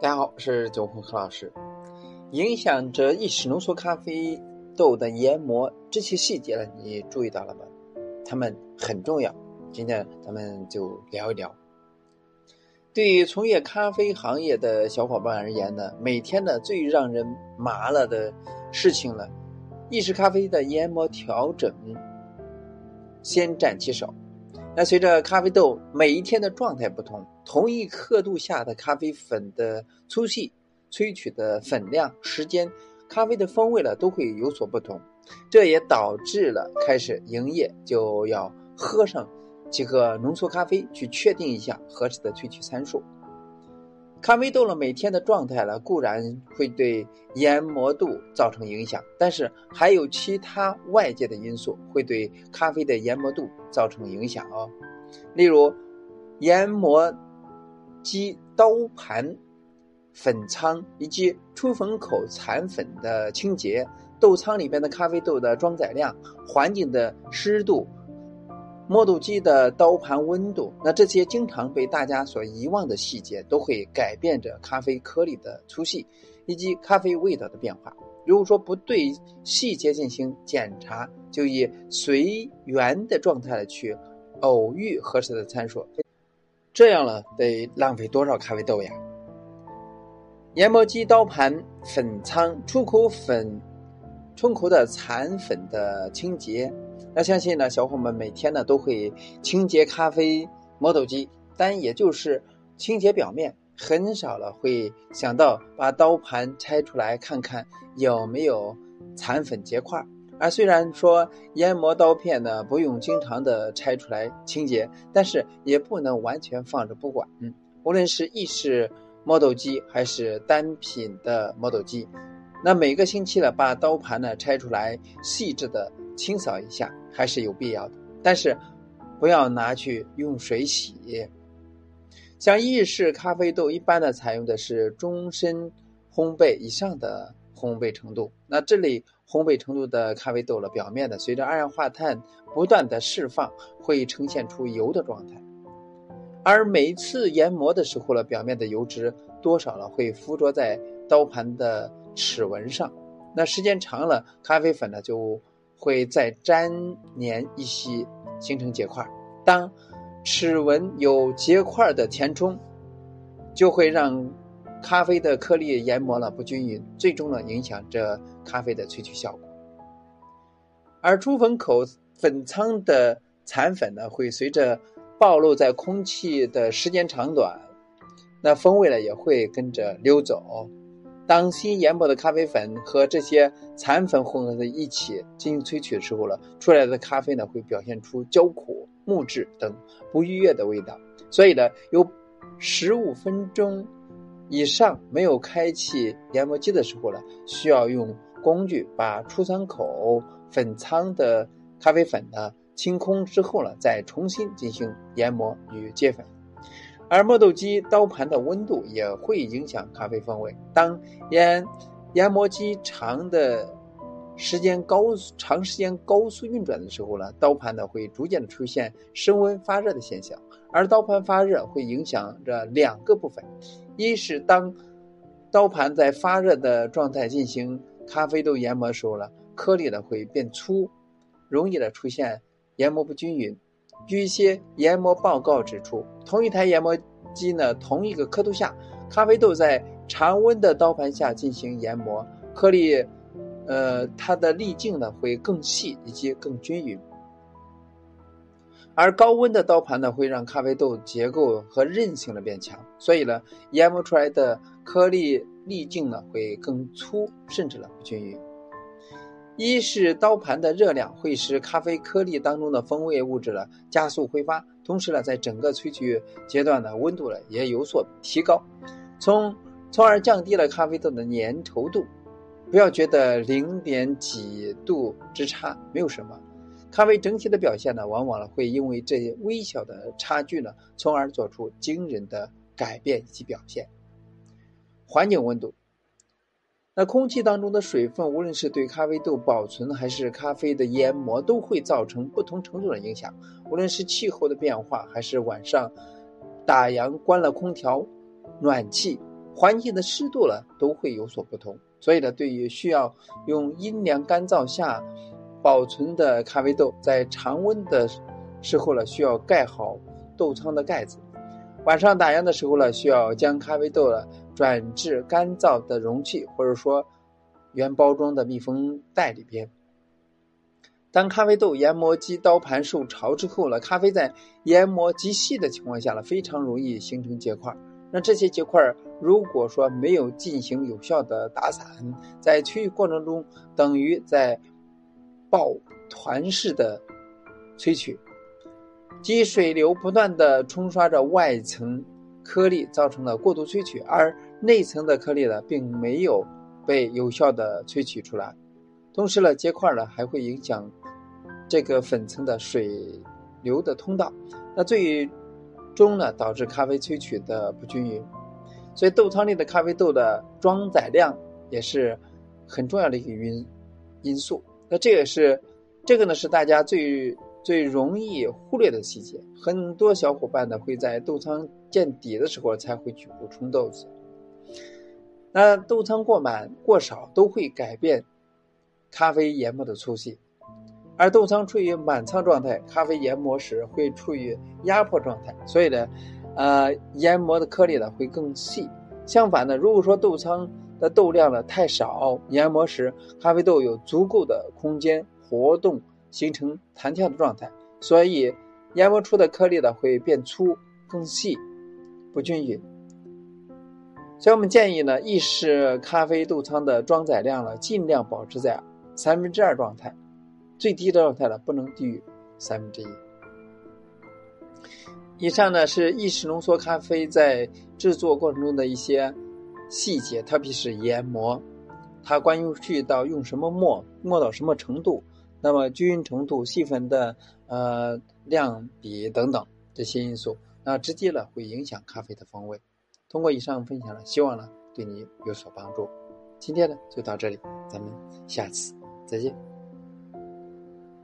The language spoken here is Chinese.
大家好，我是九红何老师。影响着意式浓缩咖啡豆的研磨这些细节呢，你注意到了吗？它们很重要。今天咱们就聊一聊。对于从业咖啡行业的小伙伴而言呢，每天呢最让人麻了的事情呢，意式咖啡的研磨调整先占其首。那随着咖啡豆每一天的状态不同，同一刻度下的咖啡粉的粗细、萃取的粉量、时间、咖啡的风味呢，都会有所不同。这也导致了开始营业就要喝上几个浓缩咖啡，去确定一下合适的萃取参数。咖啡豆了每天的状态呢，固然会对研磨度造成影响，但是还有其他外界的因素会对咖啡的研磨度造成影响哦。例如，研磨机刀盘、粉仓以及出粉口残粉的清洁、豆仓里边的咖啡豆的装载量、环境的湿度。磨豆机的刀盘温度，那这些经常被大家所遗忘的细节，都会改变着咖啡颗粒的粗细以及咖啡味道的变化。如果说不对细节进行检查，就以随缘的状态去偶遇合适的参数，这样了得浪费多少咖啡豆呀？研磨机刀盘、粉仓、出口粉、冲口的残粉的清洁。那相信呢，小伙伴们每天呢都会清洁咖啡磨豆机，但也就是清洁表面，很少了会想到把刀盘拆出来看看有没有残粉结块。而虽然说研磨刀片呢不用经常的拆出来清洁，但是也不能完全放着不管。无论是意式磨豆机还是单品的磨豆机，那每个星期呢把刀盘呢拆出来细致的。清扫一下还是有必要的，但是不要拿去用水洗。像意式咖啡豆一般的采用的是终身烘焙以上的烘焙程度，那这类烘焙程度的咖啡豆了，表面的随着二氧化碳不断的释放，会呈现出油的状态。而每次研磨的时候呢，表面的油脂多少了会附着在刀盘的齿纹上，那时间长了，咖啡粉呢就。会再粘黏一些，形成结块。当齿纹有结块的填充，就会让咖啡的颗粒研磨了不均匀，最终呢影响着咖啡的萃取效果。而出粉口粉仓的残粉呢，会随着暴露在空气的时间长短，那风味呢也会跟着溜走。当新研磨的咖啡粉和这些残粉混合在一起进行萃取的时候呢，出来的咖啡呢会表现出焦苦、木质等不愉悦的味道。所以呢，有十五分钟以上没有开启研磨机的时候呢，需要用工具把出仓口粉仓的咖啡粉呢清空之后呢，再重新进行研磨与接粉。而磨豆机刀盘的温度也会影响咖啡风味。当研研磨机长的时间高长时间高速运转的时候呢，刀盘呢会逐渐的出现升温发热的现象。而刀盘发热会影响着两个部分：一是当刀盘在发热的状态进行咖啡豆研磨的时候呢，颗粒呢会变粗，容易的出现研磨不均匀。据一些研磨报告指出，同一台研磨机呢，同一个刻度下，咖啡豆在常温的刀盘下进行研磨，颗粒，呃，它的粒径呢会更细以及更均匀。而高温的刀盘呢，会让咖啡豆结构和韧性的变强，所以呢，研磨出来的颗粒粒径呢会更粗，甚至呢不均匀。一是刀盘的热量会使咖啡颗粒当中的风味物质呢加速挥发，同时呢，在整个萃取阶段呢，温度呢也有所提高，从从而降低了咖啡豆的粘稠度。不要觉得零点几度之差没有什么，咖啡整体的表现呢，往往呢会因为这些微小的差距呢，从而做出惊人的改变以及表现。环境温度。那空气当中的水分，无论是对咖啡豆保存还是咖啡的研磨，都会造成不同程度的影响。无论是气候的变化，还是晚上打烊关了空调，暖气、环境的湿度呢都会有所不同。所以呢，对于需要用阴凉干燥下保存的咖啡豆，在常温的时候呢，需要盖好豆仓的盖子。晚上打烊的时候呢，需要将咖啡豆呢转至干燥的容器，或者说原包装的密封袋里边。当咖啡豆研磨机刀盘受潮之后呢，咖啡在研磨极细的情况下呢，非常容易形成结块。那这些结块如果说没有进行有效的打散，在萃取过程中等于在抱团式的萃取，即水流不断的冲刷着外层颗粒，造成了过度萃取，而内层的颗粒呢，并没有被有效的萃取出来。同时呢，结块呢还会影响。这个粉层的水流的通道，那最终呢导致咖啡萃取的不均匀，所以豆仓里的咖啡豆的装载量也是很重要的一个因因素。那这也是这个呢是大家最最容易忽略的细节。很多小伙伴呢会在豆仓见底的时候才会去补充豆子，那豆仓过满过少都会改变咖啡研磨的粗细。而豆仓处于满仓状态，咖啡研磨时会处于压迫状态，所以呢，呃，研磨的颗粒呢会更细。相反呢，如果说豆仓的豆量呢太少，研磨时咖啡豆有足够的空间活动，形成弹跳的状态，所以研磨出的颗粒呢会变粗、更细、不均匀。所以我们建议呢，意式咖啡豆仓的装载量呢尽量保持在三分之二状态。最低的状态呢，不能低于三分之一。以上呢是意式浓缩咖啡在制作过程中的一些细节，特别是研磨，它关于去到用什么墨，墨到什么程度，那么均匀程度、细粉的呃量比等等这些因素，那直接呢会影响咖啡的风味。通过以上分享呢，希望呢对你有所帮助。今天呢就到这里，咱们下次再见。